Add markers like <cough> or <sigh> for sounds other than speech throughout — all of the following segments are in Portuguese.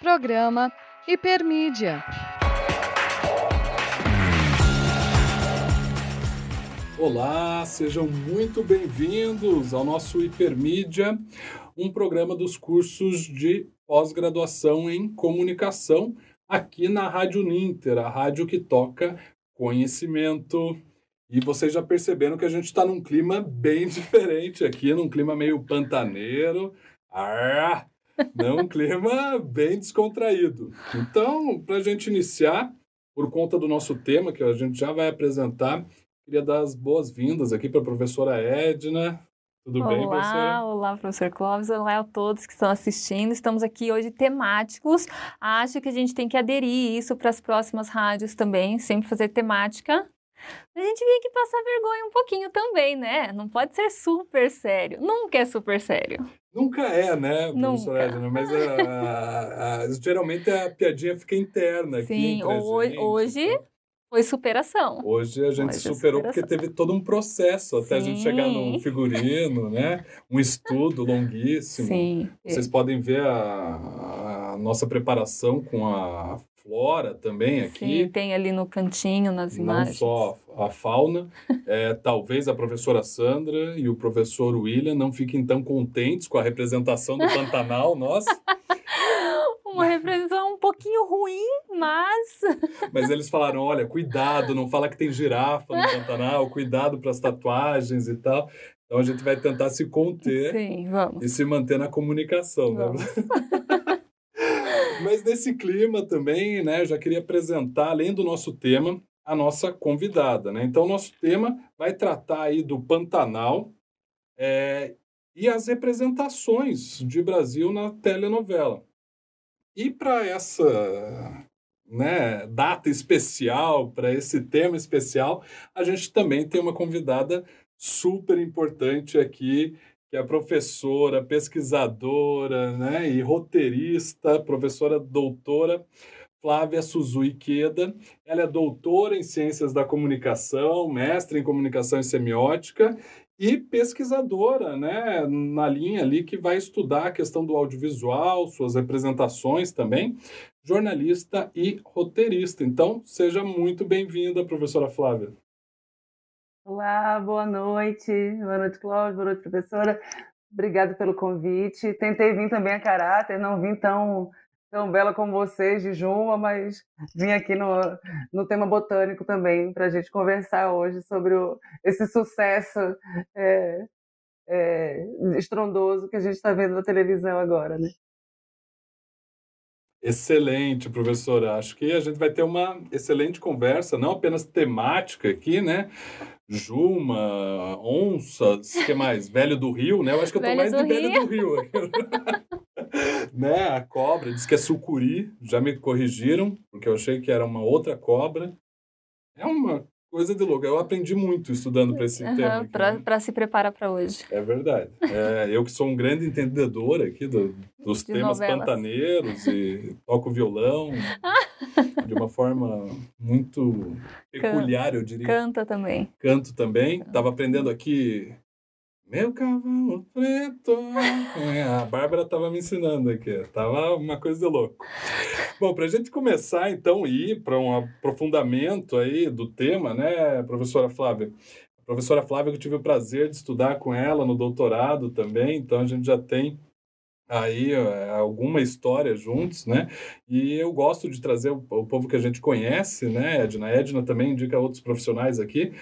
Programa Hipermídia. Olá, sejam muito bem-vindos ao nosso Hipermídia, um programa dos cursos de pós-graduação em comunicação aqui na Rádio Ninter, a rádio que toca conhecimento. E vocês já perceberam que a gente está num clima bem <laughs> diferente aqui, num clima meio pantaneiro. Ah, não, um clima bem descontraído. Então, para a gente iniciar, por conta do nosso tema, que a gente já vai apresentar, queria dar as boas-vindas aqui para a professora Edna. Tudo olá, bem, professora? Olá, professor Clóvis. Olá a todos que estão assistindo. Estamos aqui hoje temáticos. Acho que a gente tem que aderir isso para as próximas rádios também, sempre fazer temática. A gente vir aqui passar vergonha um pouquinho também, né? Não pode ser super sério. Nunca é super sério. Nunca é, né, professora Nunca. Edna? Mas a, a- a- geralmente a piadinha fica interna Sim, hoje então. foi superação. Hoje a gente Hoje é superou porque teve todo um processo até a gente chegar Sim. no figurino, né? Um estudo longuíssimo. Sim. Vocês podem ver a, a nossa preparação com a flora também aqui. Sim, tem ali no cantinho, nas Não imagens. só a fauna, <laughs> é, talvez a professora Sandra e o professor William não fiquem tão contentes com a representação do Pantanal, nossa, <laughs> Uma representação um pouquinho ruim, mas <laughs> mas eles falaram: olha, cuidado, não fala que tem girafa no Pantanal, cuidado para as tatuagens e tal. Então a gente vai tentar se conter sim, vamos. e se manter na comunicação, né? Mas nesse clima também, né, eu já queria apresentar, além do nosso tema, a nossa convidada, né? Então, nosso tema vai tratar aí do Pantanal é, e as representações de Brasil na telenovela. E para essa né, data especial, para esse tema especial, a gente também tem uma convidada super importante aqui, que é professora, pesquisadora né, e roteirista, professora doutora Flávia Suzui Queda. Ela é doutora em Ciências da Comunicação, mestre em Comunicação e Semiótica e pesquisadora né, na linha ali que vai estudar a questão do audiovisual, suas representações também, jornalista e roteirista. Então, seja muito bem-vinda, professora Flávia. Olá, boa noite. Boa noite, Cláudio. Boa noite, professora. Obrigada pelo convite. Tentei vir também a caráter, não vim tão, tão bela como vocês de Juma, mas vim aqui no, no tema botânico também para a gente conversar hoje sobre o, esse sucesso é, é, estrondoso que a gente está vendo na televisão agora, né? Excelente, professora. Acho que a gente vai ter uma excelente conversa, não apenas temática aqui, né? Juma, onças, que mais? <laughs> Velho do Rio, né? Eu acho que eu tô Velho mais do de Velho do Rio. <laughs> né? A cobra, diz que é sucuri, já me corrigiram, porque eu achei que era uma outra cobra. É uma coisa de louco. Eu aprendi muito estudando para esse tema. aqui, né? Para se preparar para hoje. É verdade. É, eu que sou um grande entendedor aqui do- dos De temas novelas. pantaneiros e toco violão <laughs> de uma forma muito peculiar, eu diria. Canta também. Canto também. Estava aprendendo aqui. Meu cavalo preto. É, a Bárbara estava me ensinando aqui. Tava uma coisa de louco. Bom, para a gente começar então e ir para um aprofundamento aí do tema, né, professora Flávia? A professora Flávia, que eu tive o prazer de estudar com ela no doutorado também, então a gente já tem aí alguma história juntos, né? E eu gosto de trazer o, o povo que a gente conhece, né? Edna, a Edna também indica outros profissionais aqui,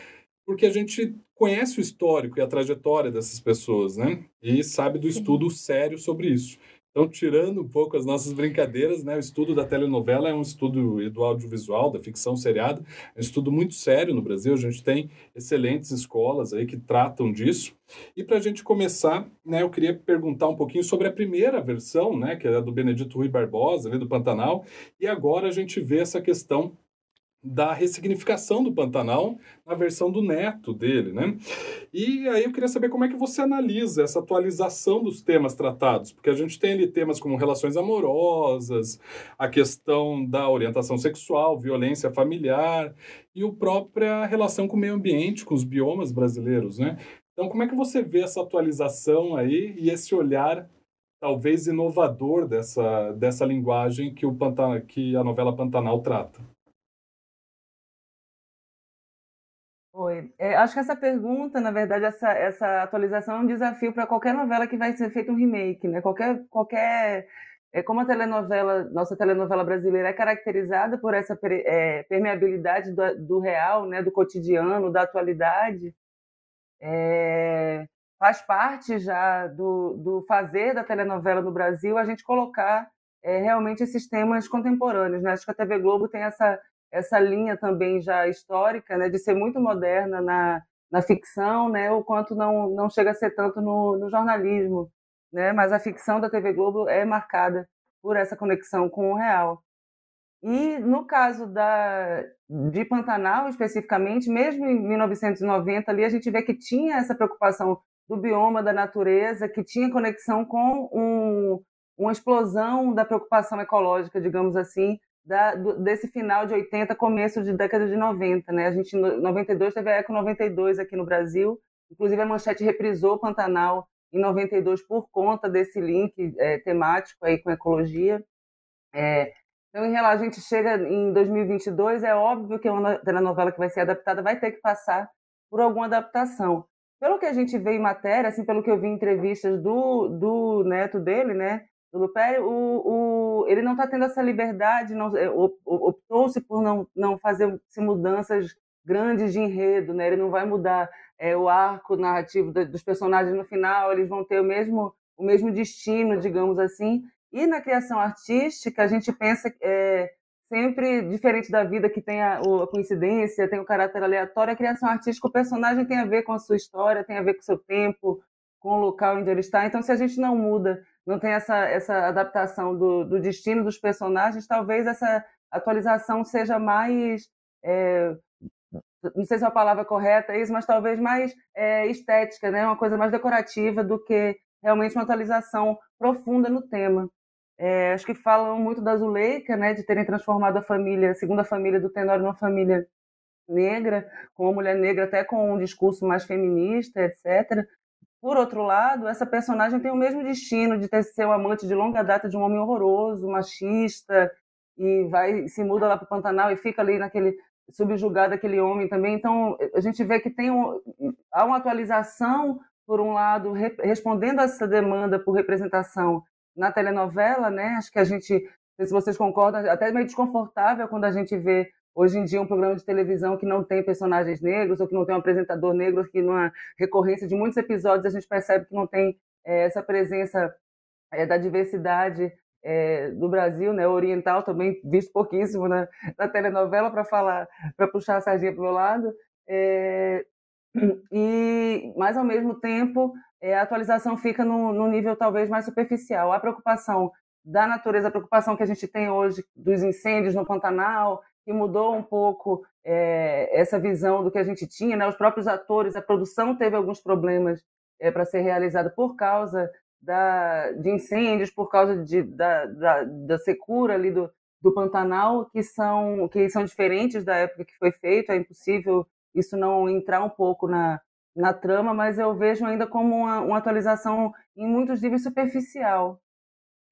porque a gente conhece o histórico e a trajetória dessas pessoas, né? E sabe do estudo sério sobre isso. Então, tirando um pouco as nossas brincadeiras, né? O estudo da telenovela é um estudo e do audiovisual, da ficção seriada, é um estudo muito sério no Brasil. A gente tem excelentes escolas aí que tratam disso. E para a gente começar, né, eu queria perguntar um pouquinho sobre a primeira versão, né, que é a do Benedito Rui Barbosa, ali do Pantanal, e agora a gente vê essa questão da ressignificação do Pantanal na versão do neto dele, né? E aí eu queria saber como é que você analisa essa atualização dos temas tratados, porque a gente tem ali temas como relações amorosas, a questão da orientação sexual, violência familiar e a própria relação com o meio ambiente, com os biomas brasileiros, né? Então, como é que você vê essa atualização aí e esse olhar talvez inovador dessa, dessa linguagem que, o Pantanal, que a novela Pantanal trata? Oi. É, acho que essa pergunta, na verdade, essa, essa atualização é um desafio para qualquer novela que vai ser feito um remake, né? Qualquer, qualquer é, como a telenovela, nossa telenovela brasileira é caracterizada por essa é, permeabilidade do, do, real, né, do cotidiano, da atualidade, é, faz parte já do, do, fazer da telenovela no Brasil a gente colocar é, realmente esses temas contemporâneos. Né? Acho que a TV Globo tem essa essa linha também já histórica, né, de ser muito moderna na, na ficção, né, o quanto não, não chega a ser tanto no, no jornalismo, né, mas a ficção da TV Globo é marcada por essa conexão com o real. E no caso da, de Pantanal, especificamente, mesmo em 1990, ali a gente vê que tinha essa preocupação do bioma, da natureza, que tinha conexão com um, uma explosão da preocupação ecológica, digamos assim, da, do, desse final de 80, começo de década de 90, né? A gente em 92 teve a Eco 92 aqui no Brasil, inclusive a Manchete reprisou Pantanal em 92 por conta desse link é, temático aí com ecologia. É, então, em relação, a gente chega em 2022, é óbvio que uma telenovela que vai ser adaptada vai ter que passar por alguma adaptação. Pelo que a gente vê em matéria, assim, pelo que eu vi em entrevistas do, do neto dele, né, do Lupério, o, o, ele não está tendo essa liberdade, é, optou-se por não, não fazer mudanças grandes de enredo, né? ele não vai mudar é, o arco narrativo dos personagens no final, eles vão ter o mesmo, o mesmo destino, digamos assim. E na criação artística, a gente pensa é, sempre diferente da vida que tem a, a, coincidência, tem o caráter aleatório, a criação artística, o personagem tem a ver com a sua história, tem a ver com o seu tempo, com o local onde ele está. Então, se a gente não muda não tem essa, essa adaptação do, do destino dos personagens, talvez essa atualização seja mais. É, não sei se é a palavra correta é isso, mas talvez mais é, estética, né? uma coisa mais decorativa do que realmente uma atualização profunda no tema. É, acho que falam muito da Zuleika, né, de terem transformado a família, a segunda família do Tenório, numa família negra, com uma mulher negra até com um discurso mais feminista, etc. Por outro lado, essa personagem tem o mesmo destino de ter ser um amante de longa data de um homem horroroso, machista, e vai se muda lá para o Pantanal e fica ali naquele subjugado aquele homem também. Então a gente vê que tem um, há uma atualização por um lado re, respondendo a essa demanda por representação na telenovela, né? Acho que a gente, se vocês concordam, até meio desconfortável quando a gente vê hoje em dia um programa de televisão que não tem personagens negros ou que não tem um apresentador negro, que numa recorrência de muitos episódios a gente percebe que não tem é, essa presença é, da diversidade é, do Brasil, né, oriental também visto pouquíssimo na, na telenovela para falar, para puxar a sardinha para o meu lado, é, e mas ao mesmo tempo é, a atualização fica no, no nível talvez mais superficial. A preocupação da natureza, a preocupação que a gente tem hoje dos incêndios no Pantanal, que mudou um pouco é, essa visão do que a gente tinha. Né? Os próprios atores, a produção teve alguns problemas é, para ser realizada por causa da, de incêndios, por causa de, da, da, da secura ali do, do Pantanal, que são, que são diferentes da época que foi feito. É impossível isso não entrar um pouco na, na trama, mas eu vejo ainda como uma, uma atualização em muitos níveis superficial.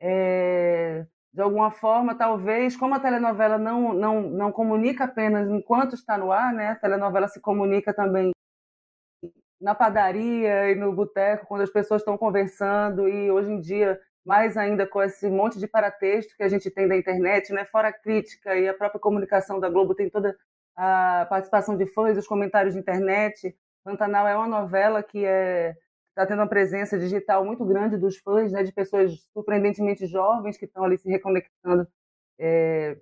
É, de alguma forma, talvez, como a telenovela não, não, não comunica apenas enquanto está no ar, né? A telenovela se comunica também na padaria e no boteco, quando as pessoas estão conversando, e hoje em dia, mais ainda com esse monte de paratexto que a gente tem da internet, né? fora a crítica e a própria comunicação da Globo tem toda a participação de fãs, os comentários de internet. Pantanal é uma novela que é está tendo uma presença digital muito grande dos fãs, né, de pessoas surpreendentemente jovens que estão ali se reconectando é,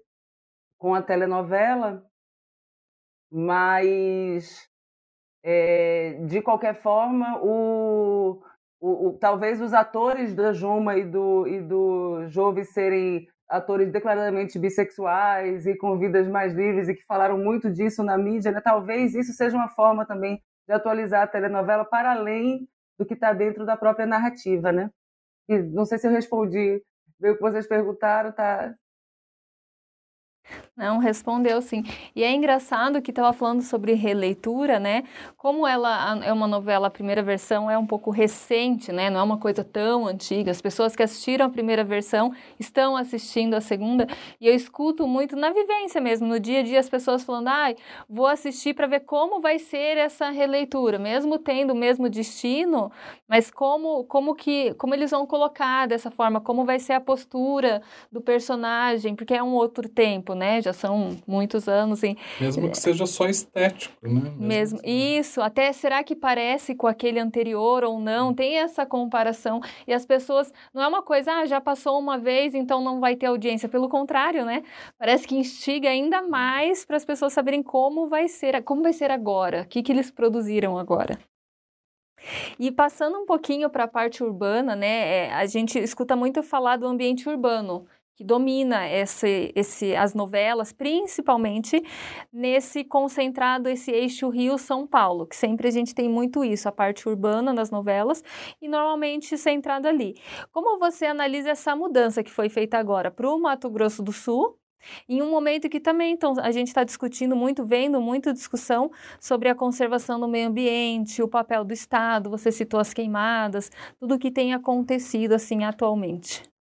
com a telenovela, mas é, de qualquer forma, o, o, o, talvez os atores da Juma e do, e do Jove serem atores declaradamente bissexuais e com vidas mais livres e que falaram muito disso na mídia, né? talvez isso seja uma forma também de atualizar a telenovela para além do que está dentro da própria narrativa, né? E não sei se eu respondi o que vocês perguntaram, tá? Não, respondeu sim. E é engraçado que estava falando sobre releitura, né? Como ela é uma novela, a primeira versão é um pouco recente, né? Não é uma coisa tão antiga. As pessoas que assistiram a primeira versão estão assistindo a segunda. E eu escuto muito na vivência mesmo, no dia a dia, as pessoas falando: ai, ah, vou assistir para ver como vai ser essa releitura, mesmo tendo o mesmo destino, mas como, como que como eles vão colocar dessa forma, como vai ser a postura do personagem, porque é um outro tempo, né? Já são muitos anos. em Mesmo que seja só estético, né? Mesmo, Mesmo isso, até será que parece com aquele anterior ou não? Tem essa comparação. E as pessoas, não é uma coisa, ah, já passou uma vez, então não vai ter audiência. Pelo contrário, né? Parece que instiga ainda mais para as pessoas saberem como vai ser, como vai ser agora, o que, que eles produziram agora. E passando um pouquinho para a parte urbana, né, é, a gente escuta muito falar do ambiente urbano que domina esse, esse, as novelas, principalmente nesse concentrado, esse eixo Rio-São Paulo, que sempre a gente tem muito isso, a parte urbana das novelas, e normalmente centrado ali. Como você analisa essa mudança que foi feita agora para o Mato Grosso do Sul, em um momento que também então, a gente está discutindo muito, vendo muita discussão sobre a conservação do meio ambiente, o papel do Estado, você citou as queimadas, tudo o que tem acontecido assim atualmente.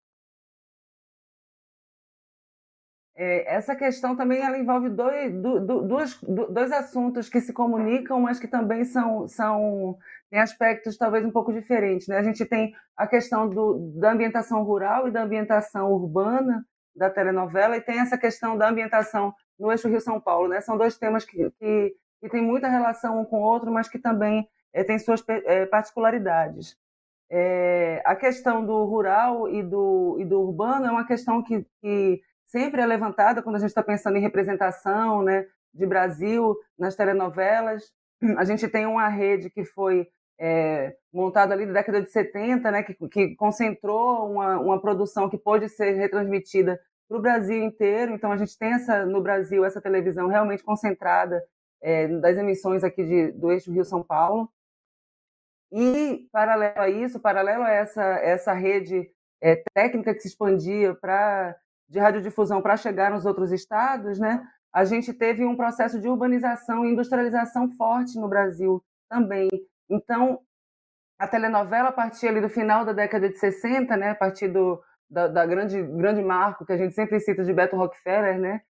É, essa questão também ela envolve dois, dois, dois assuntos que se comunicam, mas que também são, são têm aspectos talvez um pouco diferentes. Né? A gente tem a questão do, da ambientação rural e da ambientação urbana da telenovela, e tem essa questão da ambientação no eixo Rio-São Paulo. Né? São dois temas que, que, que têm muita relação um com o outro, mas que também é, têm suas é, particularidades. É, a questão do rural e do, e do urbano é uma questão que, que sempre é levantada quando a gente está pensando em representação né, de Brasil nas telenovelas. <clears throat> A gente tem uma rede que foi é, montada ali na década de 70, né, que, que concentrou uma, uma produção que pôde ser retransmitida para o Brasil inteiro. Então, a gente tem essa, no Brasil essa televisão realmente concentrada é, das emissões aqui de, do eixo Rio-São Paulo. E, paralelo a isso, paralelo a essa, essa rede é, técnica que se expandia para de radiodifusão para chegar nos outros estados, né, a gente teve um processo de urbanização e industrialização forte no Brasil também. Então, a telenovela, a partir ali do final da década de 60, né, a partir do, da, da grande, grande marco que a gente sempre cita de Beto Rockefeller, né,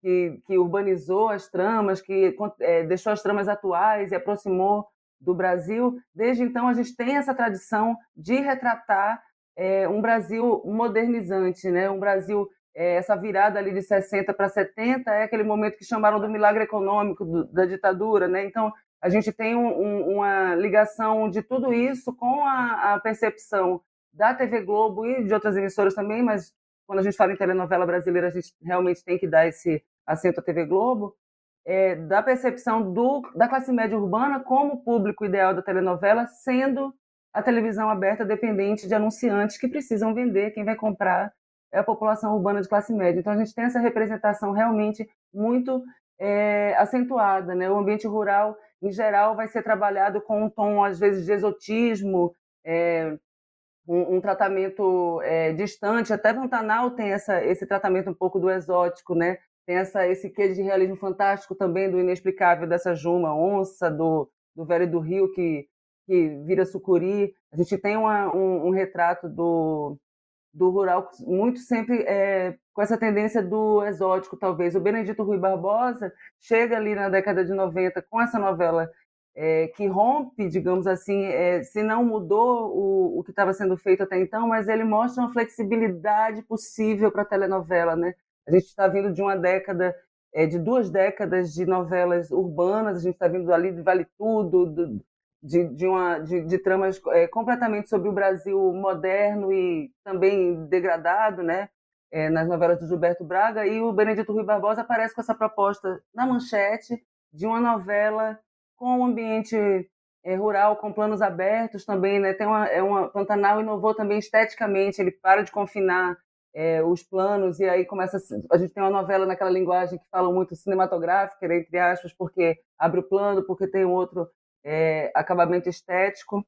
que, que urbanizou as tramas, que é, deixou as tramas atuais e aproximou do Brasil. Desde então, a gente tem essa tradição de retratar é, um Brasil modernizante, né? um Brasil essa virada ali de 60 para 70 é aquele momento que chamaram do milagre econômico do, da ditadura, né? Então a gente tem um, um, uma ligação de tudo isso com a, a, percepção da TV Globo e de outras emissoras também, mas quando a gente fala em telenovela brasileira a gente realmente tem que dar esse acento à TV Globo, é, da percepção do, da classe média urbana como público ideal da telenovela, sendo a televisão aberta dependente de anunciantes que precisam vender, quem vai comprar é a população urbana de classe média. Então, a gente tem essa representação realmente muito é, acentuada. Né? O ambiente rural, em geral, vai ser trabalhado com um tom, às vezes, de exotismo, é, um, um, tratamento é, distante. Até Pantanal tem essa, esse tratamento um pouco do exótico, né? tem essa, esse quê de realismo fantástico também, do inexplicável dessa Juma, onça, do, do velho do rio que, que vira sucuri. A gente tem uma, um, um retrato do do rural, muito sempre é, com essa tendência do exótico, talvez. O Benedito Rui Barbosa chega ali na década de 90 com essa novela é, que rompe, digamos assim, é, se não mudou o, o que estava sendo feito até então, mas ele mostra uma flexibilidade possível para a telenovela. Né? A gente está vindo de uma década, é, de duas décadas de novelas urbanas, a gente está vindo ali de Vale Tudo, do, de, de, uma, de, de tramas é, completamente sobre o Brasil moderno e também degradado, né? É, nas novelas do Gilberto Braga, e o Benedito Rui Barbosa aparece com essa proposta na manchete de uma novela com um ambiente é, rural, com planos abertos também, né? Tem uma, é uma Pantanal inovou também esteticamente, ele para de confinar é, os planos e aí começa a gente tem uma novela naquela linguagem que fala muito cinematográfica, entre aspas, porque abre o plano, porque tem outro é, acabamento estético.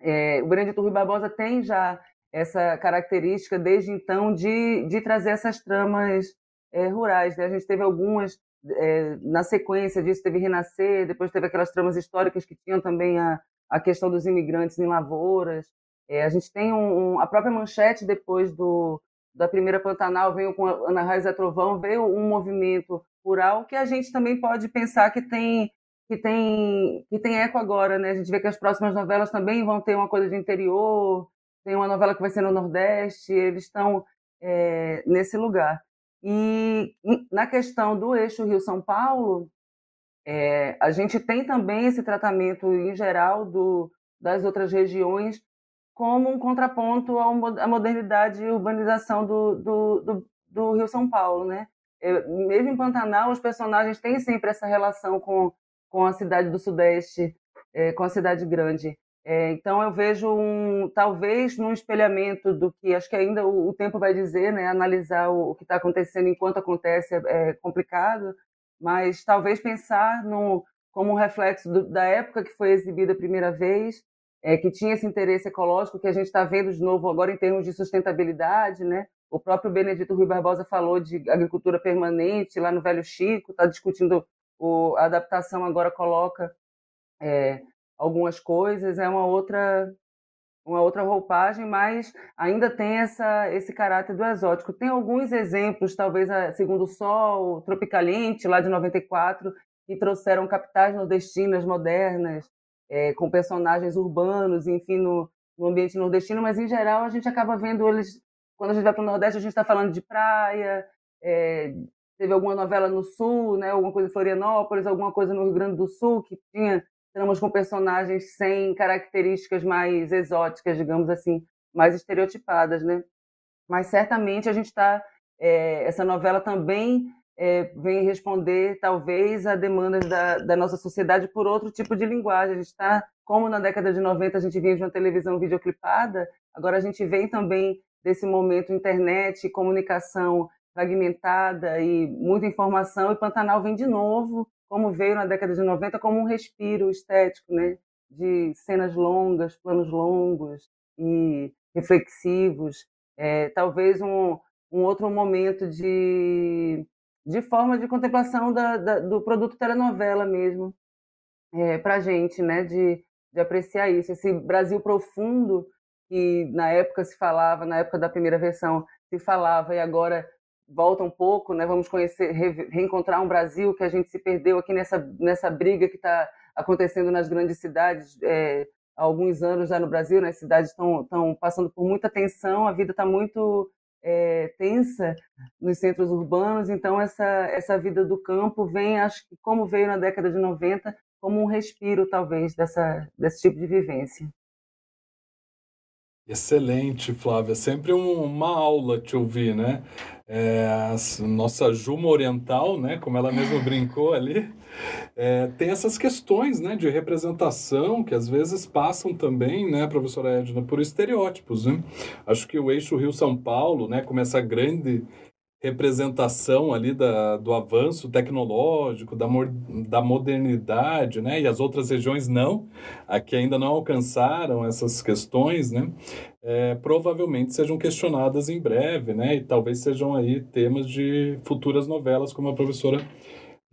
É, o Benedito Rui Barbosa tem já essa característica desde então de, de trazer essas tramas é, rurais. Né? A gente teve algumas é, na sequência disso teve Renascer, depois teve aquelas tramas históricas que tinham também a, a questão dos imigrantes em lavouras. É, a gente tem um, um, a própria manchete depois do, da primeira Pantanal, veio com a Ana Raiz Trovão, veio um movimento rural que a gente também pode pensar que tem que tem que tem eco agora, né? A gente vê que as próximas novelas também vão ter uma coisa de interior, tem uma novela que vai ser no Nordeste, eles estão é, nesse lugar. E na questão do eixo Rio-São Paulo, é, a gente tem também esse tratamento em geral do, das outras regiões como um contraponto à modernidade e urbanização do, do, do, do Rio-São Paulo, né? É, mesmo em Pantanal, os personagens têm sempre essa relação com, com a cidade do Sudeste, é, com a cidade grande. É, então eu vejo um, talvez num espelhamento do que acho que ainda o, o tempo vai dizer, né? Analisar o, o que está acontecendo enquanto acontece é, é, complicado, mas talvez pensar no, como um reflexo do, da época que foi exibida a primeira vez, é, que tinha esse interesse ecológico que a gente está vendo de novo agora em termos de sustentabilidade, né? O próprio Benedito Rui Barbosa falou de agricultura permanente lá no Velho Chico, está discutindo o, a adaptação agora coloca é, algumas coisas, é uma outra uma outra roupagem, mas ainda tem essa, esse caráter do exótico. Tem alguns exemplos, talvez a Segundo Sol, Tropicaliente, lá de 94, que trouxeram capitais nordestinas modernas, é, com personagens urbanos, enfim, no, no, ambiente nordestino, mas em geral a gente acaba vendo eles, quando a gente vai para o Nordeste, a gente está falando de praia, é, teve alguma novela no Sul, né, alguma coisa em Florianópolis, alguma coisa no Rio Grande do Sul, que tinha tramas com personagens sem características mais exóticas, digamos assim, mais estereotipadas, né? Mas certamente a gente está é, essa novela também é, vem responder talvez a demandas da, da, nossa sociedade por outro tipo de linguagem. A gente está, como na década de 90 a gente vinha de uma televisão videoclipada, agora a gente vem também desse momento internet, comunicação fragmentada e muita informação, e Pantanal vem de novo como veio na década de 90 como um respiro estético, né? de cenas longas, planos longos e reflexivos, é, talvez um, um outro momento de, de forma de contemplação da, da, do produto telenovela mesmo, é, para a gente, né? de, de apreciar isso. Esse Brasil profundo que na época se falava, na época da primeira versão, se falava e agora volta um pouco, né? Vamos conhecer, re, reencontrar um Brasil que a gente se perdeu aqui nessa nessa briga que está acontecendo nas grandes cidades é, há alguns anos já no Brasil, né? As cidades estão estão passando por muita tensão, a vida está muito é, tensa nos centros urbanos, então essa essa vida do campo vem, acho que como veio na década de 90, como um respiro talvez dessa desse tipo de vivência. Excelente, Flávia. Sempre um, uma aula te ouvir, né? É, a nossa Juma Oriental, né? Como ela mesma <laughs> brincou ali, é, tem essas questões, né? De representação que às vezes passam também, né, professora Edna, por estereótipos, né? Acho que o eixo Rio-São Paulo, né? Como essa grande representação ali da, do avanço tecnológico, da, da modernidade, né? E as outras regiões não, aqui ainda não alcançaram essas questões, né? É, provavelmente sejam questionadas em breve, né? E talvez sejam aí temas de futuras novelas, como a professora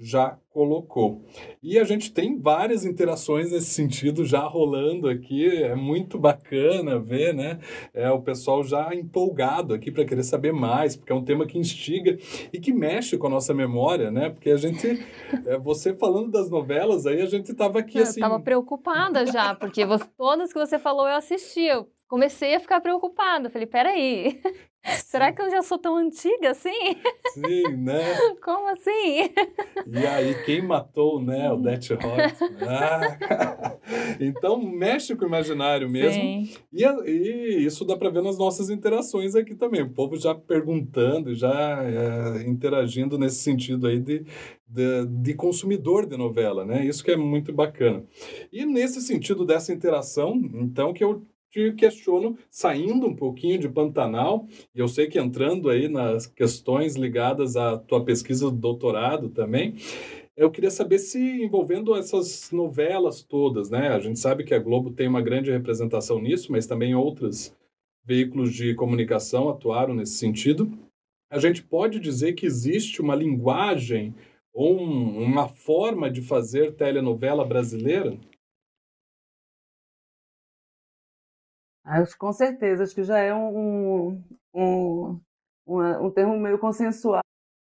já colocou. E a gente tem várias interações nesse sentido já rolando aqui, é muito bacana ver, né? É, o pessoal já empolgado aqui para querer saber mais, porque é um tema que instiga e que mexe com a nossa memória, né? Porque a gente, é, você falando das novelas aí, a gente estava aqui eu assim... Eu estava preocupada já, porque você, todas que você falou eu assistia, comecei a ficar preocupada. Falei, peraí, será que eu já sou tão antiga assim? Sim, né? <laughs> Como assim? E aí, quem matou, né, o Death Hot? Ah, <laughs> então, mexe com o imaginário mesmo. E, e isso dá para ver nas nossas interações aqui também. O povo já perguntando, já é, interagindo nesse sentido aí de, de, de, consumidor de novela, né? Isso que é muito bacana. E nesse sentido dessa interação, então, que eu te questiono, saindo um pouquinho de Pantanal, e eu sei que entrando aí nas questões ligadas à tua pesquisa do doutorado também, eu queria saber se envolvendo essas novelas todas, né? A gente sabe que a Globo tem uma grande representação nisso, mas também outros veículos de comunicação atuaram nesse sentido. a gente pode dizer que existe uma linguagem ou um, uma forma de fazer telenovela brasileira? Acho com certeza, acho que já é um, um, um, um termo meio consensual.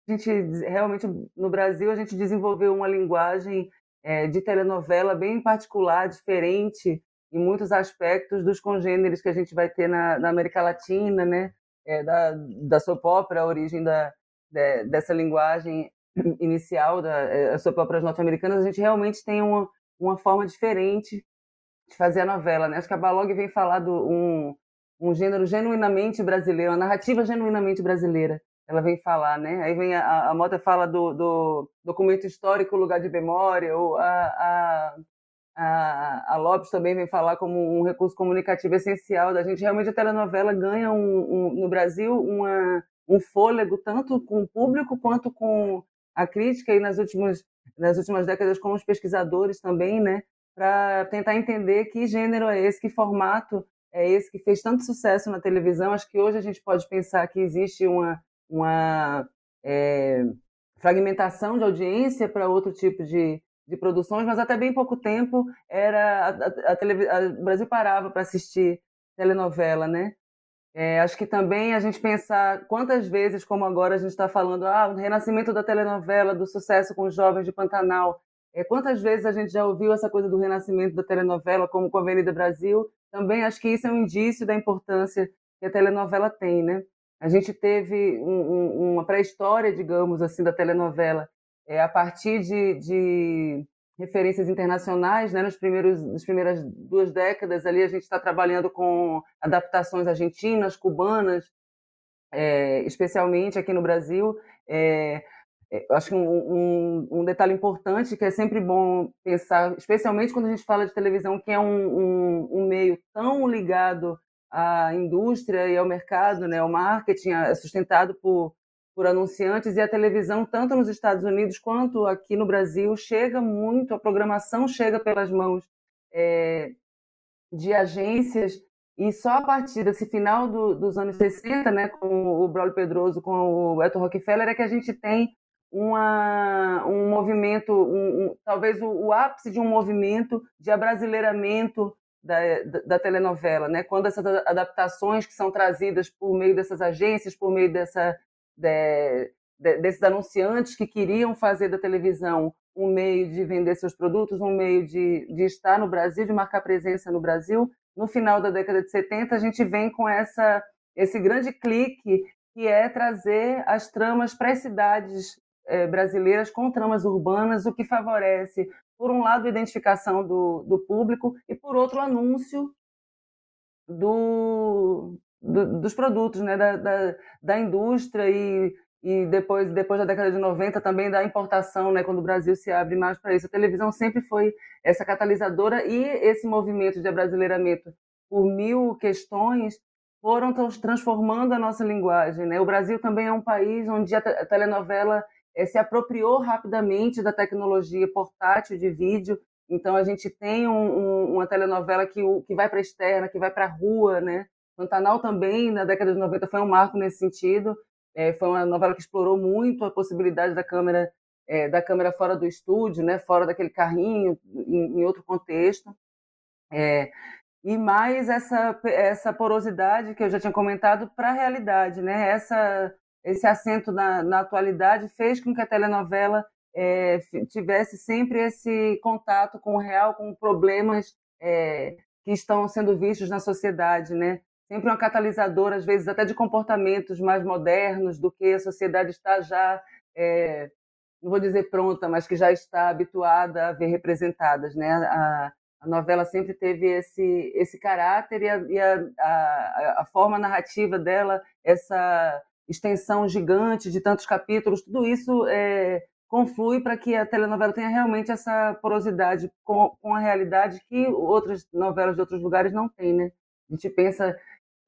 A gente realmente, no Brasil, a gente desenvolveu uma linguagem é, de telenovela bem particular, diferente em muitos aspectos dos congêneres que a gente vai ter na, na América Latina, né? É, da, da soap opera, a origem da, de, dessa linguagem inicial da é, soap operas norte-americanas, a gente realmente tem uma, uma forma diferente de fazer a novela, né? Acho que a Balog vem falar do um, um gênero genuinamente brasileiro, uma narrativa genuinamente brasileira. Ela vem falar, né? Aí vem a, a Mota fala do, do documento histórico, lugar de memória, ou a, a, a, a Lopes também vem falar como um recurso comunicativo essencial da gente. Realmente a telenovela ganha um, um, no Brasil uma, um fôlego tanto com o público quanto com a crítica e nas últimas nas últimas décadas com os pesquisadores também, né? Para tentar entender que gênero é esse, que formato é esse que fez tanto sucesso na televisão. Acho que hoje a gente pode pensar que existe uma, uma é, fragmentação de audiência para outro tipo de, de produções, mas até bem pouco tempo era a, a, a, Brasil parava para assistir telenovela, né? É, acho que também a gente pensar quantas vezes, como agora a gente está falando, ah, o renascimento da telenovela, do sucesso com os jovens de Pantanal, é, quantas vezes a gente já ouviu essa coisa do renascimento da telenovela, como com a Avenida Brasil? Também acho que isso é um indício da importância que a telenovela tem, né? A gente teve um, um, uma pré-história, digamos assim, da telenovela é, a partir de, de referências internacionais, né? Nos primeiros, nas primeiras duas décadas ali a gente está trabalhando com adaptações argentinas, cubanas, é, especialmente aqui no Brasil. É, eu acho que um, um, um, detalhe importante que é sempre bom pensar, especialmente quando a gente fala de televisão, que é um, um meio tão ligado à indústria e ao mercado, né, ao marketing, é sustentado por, por anunciantes, e a televisão, tanto nos Estados Unidos quanto aqui no Brasil, chega muito, a programação chega pelas mãos é, de agências e só a partir desse final do, dos anos 60, né, com o Braulio Pedroso, com o Elton Rockefeller, é que a gente tem uma, um movimento, um, um, talvez o, o, ápice de um movimento de abrasileiramento da, da, da, telenovela, né? quando essas adaptações que são trazidas por meio dessas agências, por meio dessa, de, de, desses anunciantes que queriam fazer da televisão um meio de vender seus produtos, um meio de, de estar no Brasil, de marcar presença no Brasil. No final da década de 70, a gente vem com essa, esse grande clique que é trazer as tramas para as cidades é, brasileiras com tramas urbanas, o que favorece, por um lado, a identificação do, do público e, por outro, o anúncio do, do, dos produtos, né, da, da, da, indústria e, e depois, depois da década de 90 também da importação, né, quando o Brasil se abre mais para isso. A televisão sempre foi essa catalisadora e esse movimento de abrasileiramento por mil questões foram transformando a nossa linguagem. Né? O Brasil também é um país onde a telenovela se apropriou rapidamente da tecnologia portátil de vídeo. Então a gente tem um, um, uma telenovela que, que vai para a externa, que vai para a rua, né? Pantanal também, na década de 90, foi um marco nesse sentido. É, foi uma novela que explorou muito a possibilidade da câmera é, da câmera fora do estúdio, né? Fora daquele carrinho, em, em outro contexto. É, e mais essa essa porosidade que eu já tinha comentado para a realidade, né? Essa esse acento na, na atualidade fez com que a telenovela é, tivesse sempre esse contato com o real, com problemas é, que estão sendo vistos na sociedade, né? Sempre uma catalisadora, às vezes até de comportamentos mais modernos do que a sociedade está já, é, não vou dizer pronta, mas que já está habituada a ver representadas, né? A, a novela sempre teve esse esse caráter e a, e a, a, a forma narrativa dela, essa extensão gigante de tantos capítulos, tudo isso é, conflui para que a telenovela tenha realmente essa porosidade com, com, a realidade que outras novelas de outros lugares não têm, né? A gente pensa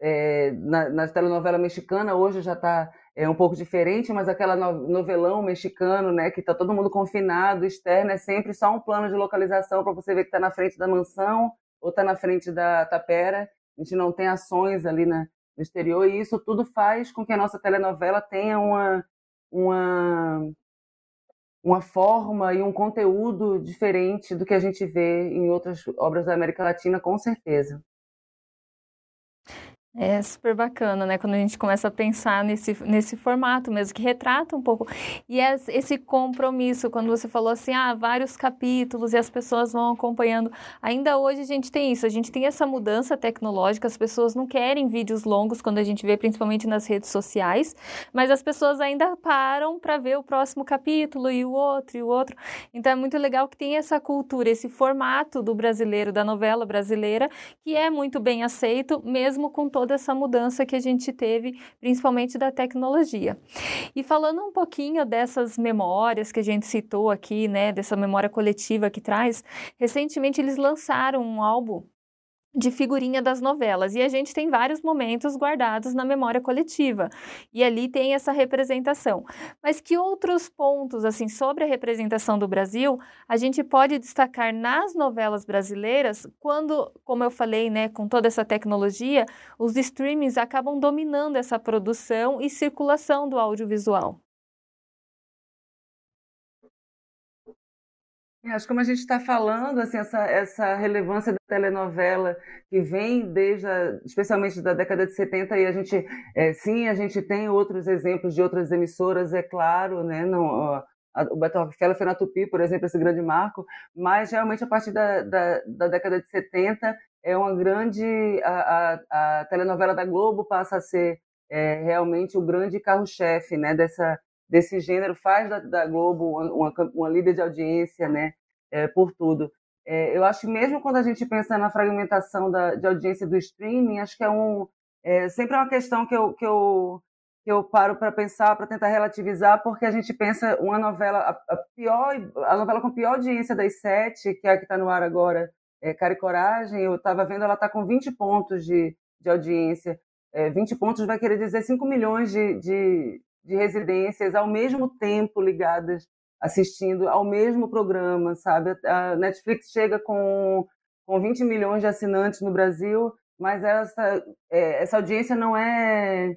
é, na, na, telenovela mexicana, hoje já está é, um pouco diferente, mas aquela no, novelão mexicano, né, que está todo mundo confinado, externo, é sempre só um plano de localização para você ver que está na frente da mansão ou está na frente da tapera. A gente não tem ações ali na, no exterior, e isso tudo faz com que a nossa telenovela tenha uma, uma, uma forma e um conteúdo diferente do que a gente vê em outras obras da América Latina, com certeza. É super bacana, né? Quando a gente começa a pensar nesse, nesse formato mesmo, que retrata um pouco. E esse compromisso, quando você falou assim, ah, vários capítulos e as pessoas vão acompanhando. Ainda hoje a gente tem isso, a gente tem essa mudança tecnológica, as pessoas não querem vídeos longos quando a gente vê, principalmente nas redes sociais, mas as pessoas ainda param para ver o próximo capítulo e o outro e o outro. Então é muito legal que tem essa cultura, esse formato do brasileiro, da novela brasileira, que é muito bem aceito, mesmo com todo toda essa mudança que a gente teve, principalmente da tecnologia. E falando um pouquinho dessas memórias que a gente citou aqui, né, dessa memória coletiva que traz, recentemente eles lançaram um álbum de figurinha das novelas. E a gente tem vários momentos guardados na memória coletiva. E ali tem essa representação. Mas que outros pontos, assim, sobre a representação do Brasil, a gente pode destacar nas novelas brasileiras, quando, como eu falei, né, com toda essa tecnologia, os streamings acabam dominando essa produção e circulação do audiovisual. Acho que como a gente está falando, assim, essa, essa relevância da telenovela que vem desde, a, especialmente da década de 70, e a gente, é, sim, a gente tem outros exemplos de outras emissoras, é claro, né? Não, a, o Beto Rockefeller foi na Tupi, por exemplo, esse grande marco, mas realmente a partir da, da, da década de 70 é uma grande. A, a, a telenovela da Globo passa a ser é, realmente o grande carro-chefe né, dessa, desse gênero, faz da, da Globo uma, uma, líder de audiência, né, é, por tudo. É, eu acho que mesmo quando a gente pensa na fragmentação da, de audiência do streaming, acho que é um é, sempre é uma questão que eu, que eu, que eu paro para pensar, para tentar relativizar, porque a gente pensa uma novela, a, a, pior, a novela com pior audiência das sete, que é a que está no ar agora, é Cara e Coragem, eu estava vendo, ela está com 20 pontos de, de audiência. É, 20 pontos vai querer dizer 5 milhões de, de, de residências ao mesmo tempo ligadas, assistindo ao mesmo programa, sabe? A Netflix chega com, com 20 milhões de assinantes no Brasil, mas essa, é, essa audiência não é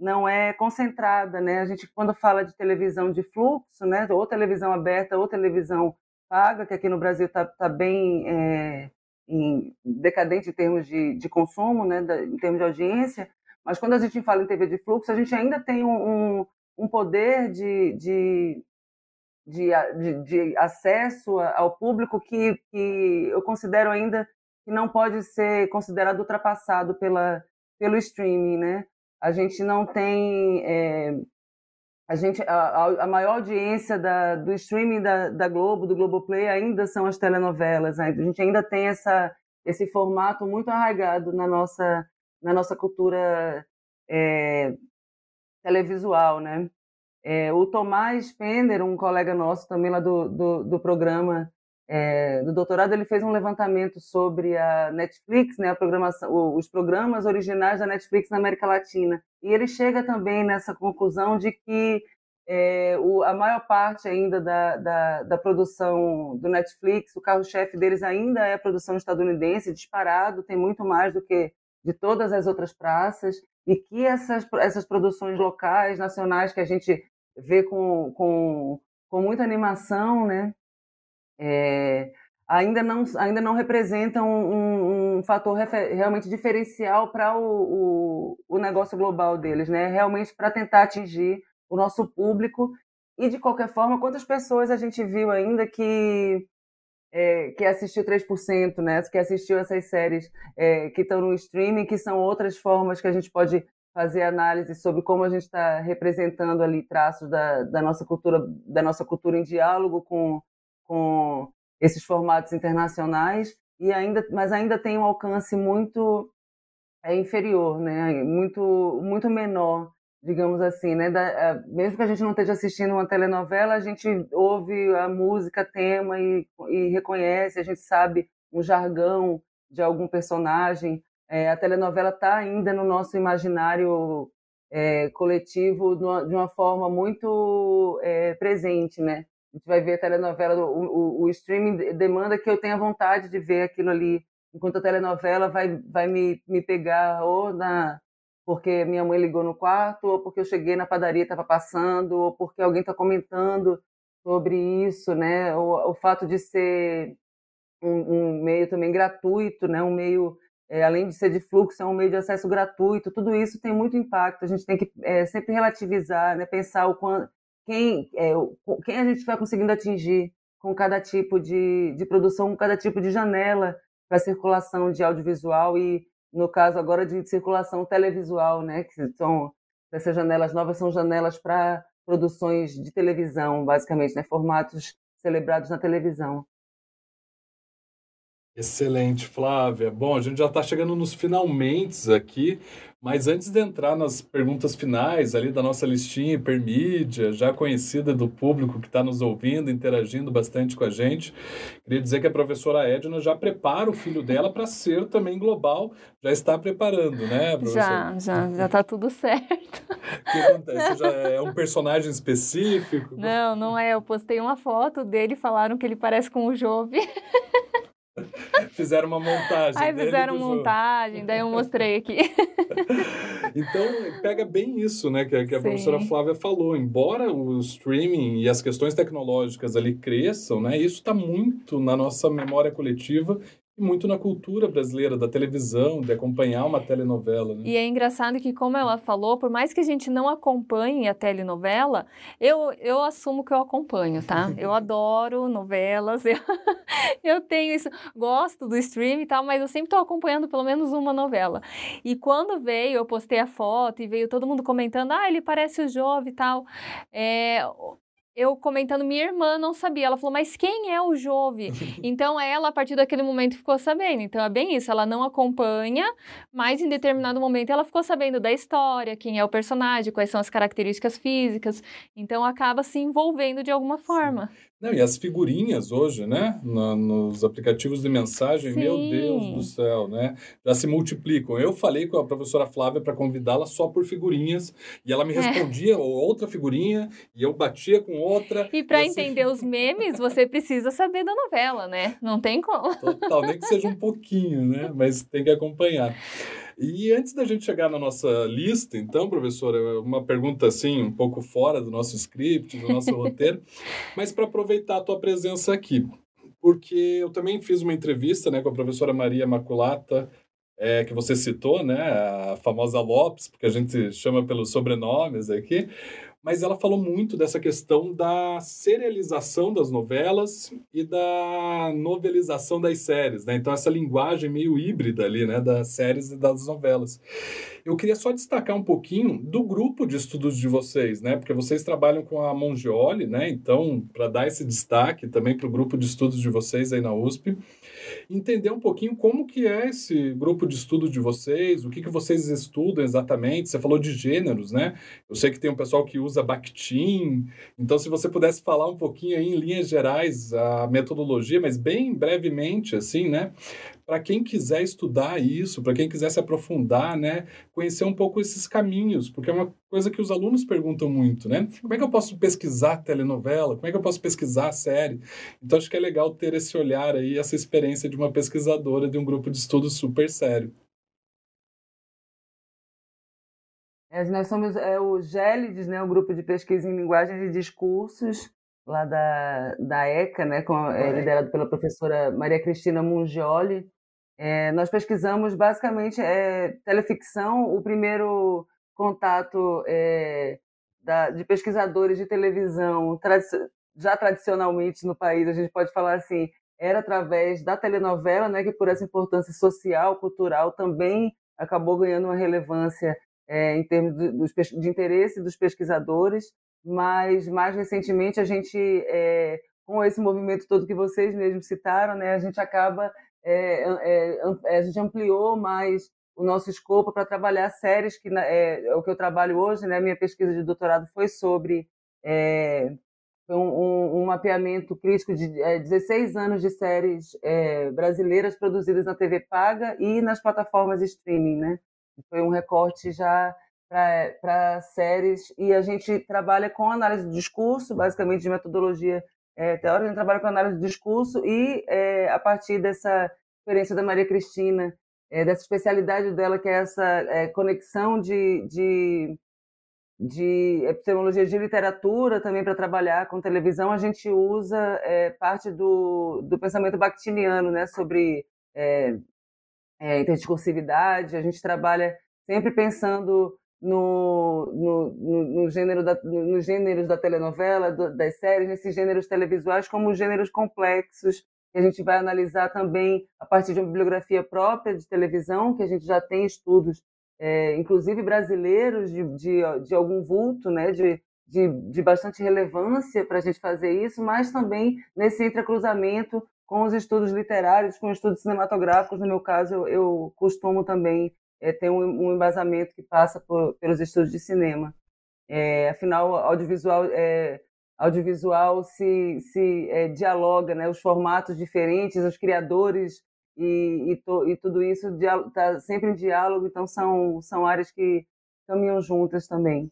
não é concentrada, né? A gente quando fala de televisão de fluxo, né? Ou televisão aberta ou televisão paga, que aqui no Brasil está tá bem é, em, decadente em termos de, de consumo, né? Da, em termos de audiência, mas quando a gente fala em TV de fluxo, a gente ainda tem um, um poder de, de, de, de, de acesso ao público que, que eu considero ainda que não pode ser considerado ultrapassado pela, pelo streaming, né? A gente não tem é, a gente a, a, maior audiência da, do streaming da, da Globo, do Globoplay ainda são as telenovelas. Né? A gente ainda tem essa esse formato muito arraigado na nossa na nossa cultura é, televisual, né? É, o Tomás Pender, um colega nosso também lá do, do, do programa é, do doutorado, ele fez um levantamento sobre a Netflix, né, a programação, os programas originais da Netflix na América Latina. E ele chega também nessa conclusão de que é, o, a maior parte ainda da, da, da produção do Netflix, o carro-chefe deles ainda é a produção estadunidense, disparado, tem muito mais do que de todas as outras praças, e que essas, essas produções locais, nacionais, que a gente vê com, com, com muita animação, né? É, ainda, não, ainda não representam um, um fator realmente diferencial para o, o, o negócio global deles, né? Realmente para tentar atingir o nosso público e, de qualquer forma, quantas pessoas a gente viu ainda que é, que assistiu 3%, né? que assistiu essas séries é, que estão no streaming, que são outras formas que a gente pode fazer análise sobre como a gente está representando ali traços da, da, nossa cultura, da nossa cultura em diálogo com, com esses formatos internacionais e ainda, mas ainda tem um alcance muito é, inferior, né? Muito muito menor digamos assim, né? Da, mesmo que a gente não esteja assistindo uma telenovela, a gente ouve a música, tema e, e reconhece, a gente sabe um jargão de algum personagem. É, a telenovela está ainda no nosso imaginário é, coletivo de uma, de uma, forma muito é, presente, né? A gente vai ver a telenovela, o, o, o, streaming demanda que eu tenha vontade de ver aquilo ali, enquanto a telenovela vai, vai me, me pegar ou na, porque minha mãe ligou no quarto, ou porque eu cheguei na padaria e estava passando, ou porque alguém está comentando sobre isso, né? O, o fato de ser um, um, meio também gratuito, né? Um meio, é, além de ser de fluxo, é um meio de acesso gratuito. Tudo isso tem muito impacto. A gente tem que é, sempre relativizar, né? Pensar o quanto, quem, é, quem a gente está conseguindo atingir com cada tipo de, de produção, com cada tipo de janela para circulação de audiovisual e, no caso agora, de circulação televisual, né? Que são essas janelas novas são janelas para produções de televisão, basicamente, né? Formatos celebrados na televisão. Excelente, Flávia. Bom, a gente já está chegando nos finalmente aqui, mas antes de entrar nas perguntas finais ali da nossa listinha hipermídia, já conhecida do público que está nos ouvindo, interagindo bastante com a gente, queria dizer que a professora Edna já prepara o filho dela para ser também global, já está preparando, né, professora? Já, já, já está tudo certo. O <laughs> que acontece? Já é um personagem específico? Não, não é. Eu postei uma foto dele, falaram que ele parece com o Jove. <laughs> <laughs> Fizeram uma montagem. Aí fizeram montagem, daí eu mostrei aqui. <laughs> então, pega bem isso, né, que, que a Sim. professora Flávia falou. Embora o streaming e as questões tecnológicas ali cresçam, né, isso está muito na nossa memória coletiva muito na cultura brasileira, da televisão, de acompanhar uma telenovela. Né? E é engraçado que, como ela falou, por mais que a gente não acompanhe a telenovela, eu, eu assumo que eu acompanho, tá? Eu <laughs> adoro novelas, <laughs> eu, eu tenho isso, gosto do stream e tal, mas eu sempre estou acompanhando pelo menos uma novela. E quando veio, eu postei a foto e veio todo mundo comentando, ah, ele parece o Jove e tal. É, eu comentando, minha irmã não sabia. Ela falou, mas quem é o Jove? <laughs> então, ela, a partir daquele momento, ficou sabendo. Então, é bem isso. Ela não acompanha, mas em determinado momento ela ficou sabendo da história, quem é o personagem, quais são as características físicas. Então, acaba se envolvendo de alguma forma. Não, e as figurinhas hoje, né? Na, nos aplicativos de mensagem, Sim. meu Deus do céu, né? Já se multiplicam. Eu falei com a professora Flávia para convidá-la só por figurinhas, e ela me é. respondia é. outra figurinha, e eu batia com outra. E para assim... entender os memes, você precisa saber da novela, né? Não tem como. Total, nem que seja um pouquinho, né? Mas tem que acompanhar. E antes da gente chegar na nossa lista, então, professora, uma pergunta assim, um pouco fora do nosso script, do nosso <laughs> roteiro, mas para aproveitar a tua presença aqui, porque eu também fiz uma entrevista né, com a professora Maria Maculata, é, que você citou, né, a famosa Lopes, porque a gente chama pelos sobrenomes aqui, mas ela falou muito dessa questão da serialização das novelas e da novelização das séries, né? Então essa linguagem meio híbrida ali, né, das séries e das novelas. Eu queria só destacar um pouquinho do grupo de estudos de vocês, né? Porque vocês trabalham com a Mongioli, né? Então, para dar esse destaque também para o grupo de estudos de vocês aí na USP, entender um pouquinho como que é esse grupo de estudo de vocês, o que, que vocês estudam exatamente. Você falou de gêneros, né? Eu sei que tem um pessoal que usa Bakhtin, então se você pudesse falar um pouquinho aí em linhas gerais a metodologia, mas bem brevemente, assim, né? Para quem quiser estudar isso, para quem quiser se aprofundar, né? Conhecer um pouco esses caminhos, porque é uma coisa que os alunos perguntam muito, né? Como é que eu posso pesquisar telenovela? Como é que eu posso pesquisar série? Então acho que é legal ter esse olhar aí, essa experiência de uma pesquisadora de um grupo de estudo super sério. É, nós somos é, o GELIDES, né, o grupo de pesquisa em linguagens e discursos, lá da, da ECA, né, com, é, liderado pela professora Maria Cristina Mungioli. É, nós pesquisamos basicamente é, teleficção, o primeiro contato é, da, de pesquisadores de televisão, tradi já tradicionalmente no país, a gente pode falar assim, era através da telenovela, né, que por essa importância social, cultural, também acabou ganhando uma relevância é, em termos de, de, interesse dos pesquisadores, mas mais recentemente a gente, é, com esse movimento todo que vocês mesmos citaram, né, a gente acaba, é, a gente ampliou mais o nosso escopo para trabalhar séries que é, é, o que eu trabalho hoje, né? Minha pesquisa de doutorado foi sobre é, um, um, um, mapeamento crítico de é, 16 anos de séries é, brasileiras produzidas na TV paga e nas plataformas streaming, né? Foi um recorte já para séries e a gente trabalha com análise do discurso, basicamente de metodologia é, teórica, a gente trabalha com análise do discurso e é, a partir dessa experiência da Maria Cristina é, dessa especialidade dela, que é essa é, conexão de, de, de epistemologia de literatura também para trabalhar com televisão, a gente usa é, parte do, do pensamento bakhtiniano, né, sobre é, interdiscursividade, a gente trabalha sempre pensando no, no, no, no gênero da, no, nos gêneros da telenovela, do, das séries, nesses gêneros televisuais como gêneros complexos, a gente vai analisar também a partir de uma bibliografia própria de televisão, que a gente já tem estudos, é, inclusive brasileiros, de, de, de, algum vulto, né, de, de, de bastante relevância para a gente fazer isso, mas também nesse entrecruzamento com os estudos literários, com estudos cinematográficos. No meu caso, eu, eu costumo também é, ter um, um, embasamento que passa por, pelos estudos de cinema. É, afinal, audiovisual é, audiovisual se, se é, dialoga, né? os formatos diferentes, os criadores e, e, to, e tudo isso está sempre em diálogo, então são, são áreas que caminham juntas também.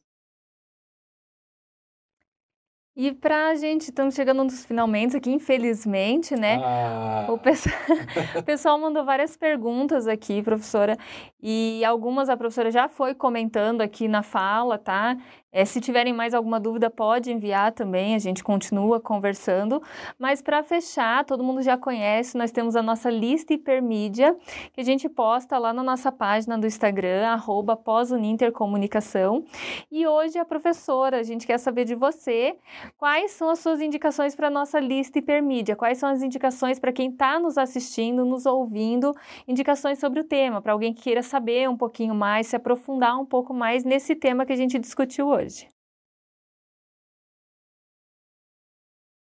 E para a gente, estamos chegando nos finalmente aqui, infelizmente, né? Ah. O, pessoal, <laughs> o pessoal mandou várias perguntas aqui, professora, e algumas a professora já foi comentando aqui na fala, tá? É, se tiverem mais alguma dúvida, pode enviar também, a gente continua conversando. Mas para fechar, todo mundo já conhece, nós temos a nossa lista hipermídia, que a gente posta lá na nossa página do Instagram, arroba pós-unintercomunicação. E hoje a professora, a gente quer saber de você, quais são as suas indicações para a nossa lista hipermídia? Quais são as indicações para quem está nos assistindo, nos ouvindo, indicações sobre o tema, para alguém que queira saber um pouquinho mais, se aprofundar um pouco mais nesse tema que a gente discutiu hoje hoje.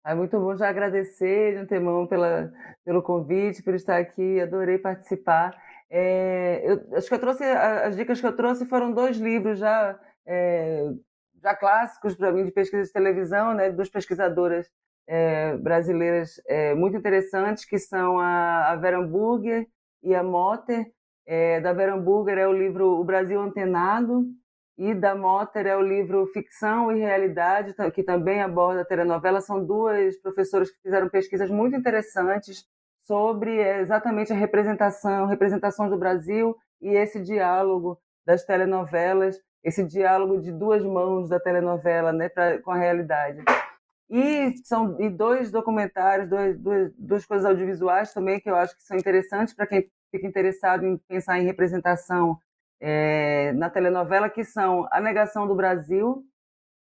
É muito bom já agradecer de antemão pela, pelo convite, por estar aqui, adorei participar. É, eu, acho que eu trouxe, as dicas que eu trouxe foram dois livros já, é, já clássicos para mim de pesquisa de televisão, né, duas pesquisadoras é, brasileiras é, muito interessantes, que são a, a Vera Hamburger e a Motter. É, da Vera Hamburger é o livro O Brasil Antenado, e da Motter é o livro Ficção e Realidade, que também aborda a telenovela. São duas professoras que fizeram pesquisas muito interessantes sobre é, exatamente a representação, representações do Brasil e esse diálogo das telenovelas, esse diálogo de duas mãos da telenovela né, pra, com a realidade. E são e dois documentários, dois, duas, duas coisas audiovisuais também que eu acho que são interessantes para quem fica interessado em pensar em representação é, na telenovela, que são A Negação do Brasil,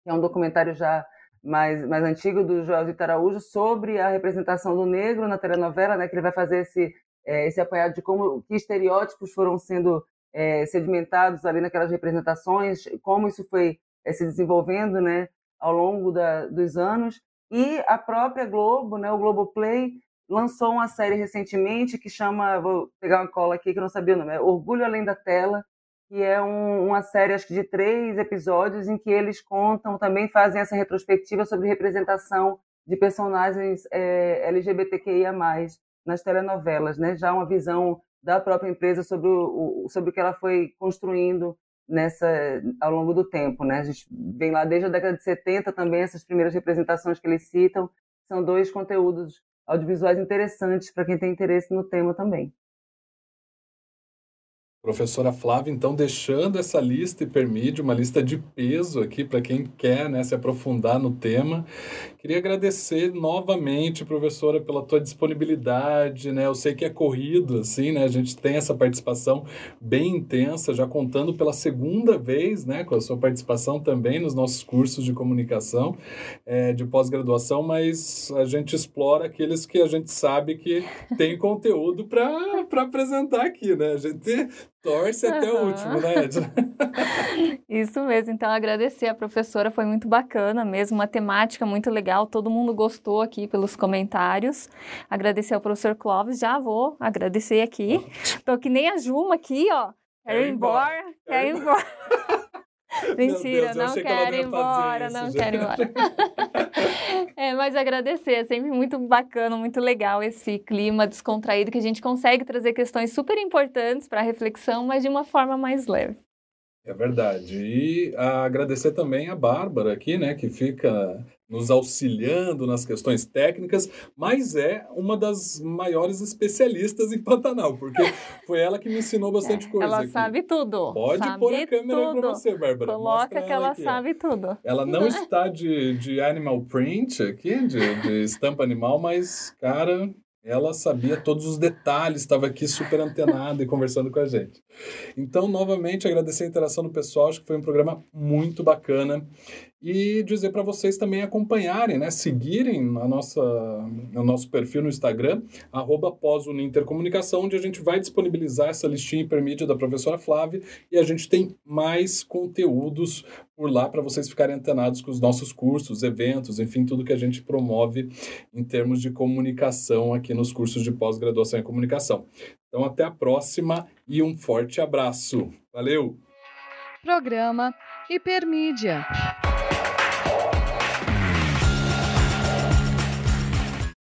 que é um documentário já mais, mais antigo do Joel Zito Araújo, sobre a representação do negro na telenovela, né, que ele vai fazer esse, é, esse apanhado de como que estereótipos foram sendo é, sedimentados ali naquelas representações, como isso foi é, se desenvolvendo né, ao longo da, dos anos. E a própria Globo, né, o Globoplay, lançou uma série recentemente que chama, vou pegar uma cola aqui que eu não sabia o nome, é Orgulho Além da Tela, que é um, uma série acho que de três episódios em que eles contam, também fazem essa retrospectiva sobre representação de personagens é, LGBTQIA+, nas telenovelas, né? Já uma visão da própria empresa sobre o, sobre o que ela foi construindo nessa ao longo do tempo, né? A gente vem lá desde a década de 70 também essas primeiras representações que eles citam, são dois conteúdos audiovisuais interessantes para quem tem interesse no tema também. Professora Flávia, então, deixando essa lista hipermídia, uma lista de peso aqui para quem quer né, se aprofundar no tema. Queria agradecer novamente, professora, pela tua disponibilidade, né? Eu sei que é corrido, assim, né? A gente tem essa participação bem intensa, já contando pela segunda vez, né? Com a sua participação também nos nossos cursos de comunicação é, de pós-graduação, mas a gente explora aqueles que a gente sabe que tem conteúdo para apresentar aqui, né? A gente torce até o último, né, Edna? <laughs> Isso mesmo. Então, agradecer a professora, foi muito bacana mesmo, uma temática muito legal, todo mundo gostou aqui pelos comentários. Agradecer ao professor Clóvis, já vou agradecer aqui. Tô que nem a Juma aqui, ó. Quero ir embora, quero ir embora. <laughs> <laughs> Mentira, Deus, não quero ir embora, não quero ir embora. é, mas agradecer, é sempre muito bacana, muito legal esse clima descontraído que a gente consegue trazer questões super importantes para reflexão, mas de uma forma mais leve. É verdade. E agradecer também a Bárbara aqui, né, que fica nos auxiliando nas questões técnicas, mas é uma das maiores especialistas em Pantanal, porque foi ela que me ensinou bastante coisa. Ela aqui. sabe tudo. Pode sabe pôr a câmera tudo. aí pra você, Bárbara. Coloca Mostra que ela ó. sabe tudo. Ela não <laughs> está de, de animal print aqui, de, de estampa animal, mas, cara, ela sabia todos os detalhes, estava aqui super antenada e conversando com a gente. Então, novamente, agradecer a interação do pessoal, acho que foi um programa muito bacana. E dizer para vocês também acompanharem, né, seguirem a nossa, o nosso perfil no Instagram, arroba pós-unintercomunicação, onde a gente vai disponibilizar essa listinha hipermídia da professora Flávia e a gente tem mais conteúdos por lá para vocês ficarem antenados com os nossos cursos, eventos, enfim, tudo que a gente promove em termos de comunicação aqui nos cursos de pós-graduação em comunicação. Então, até a próxima e um forte abraço. Valeu! Programa Hipermídia.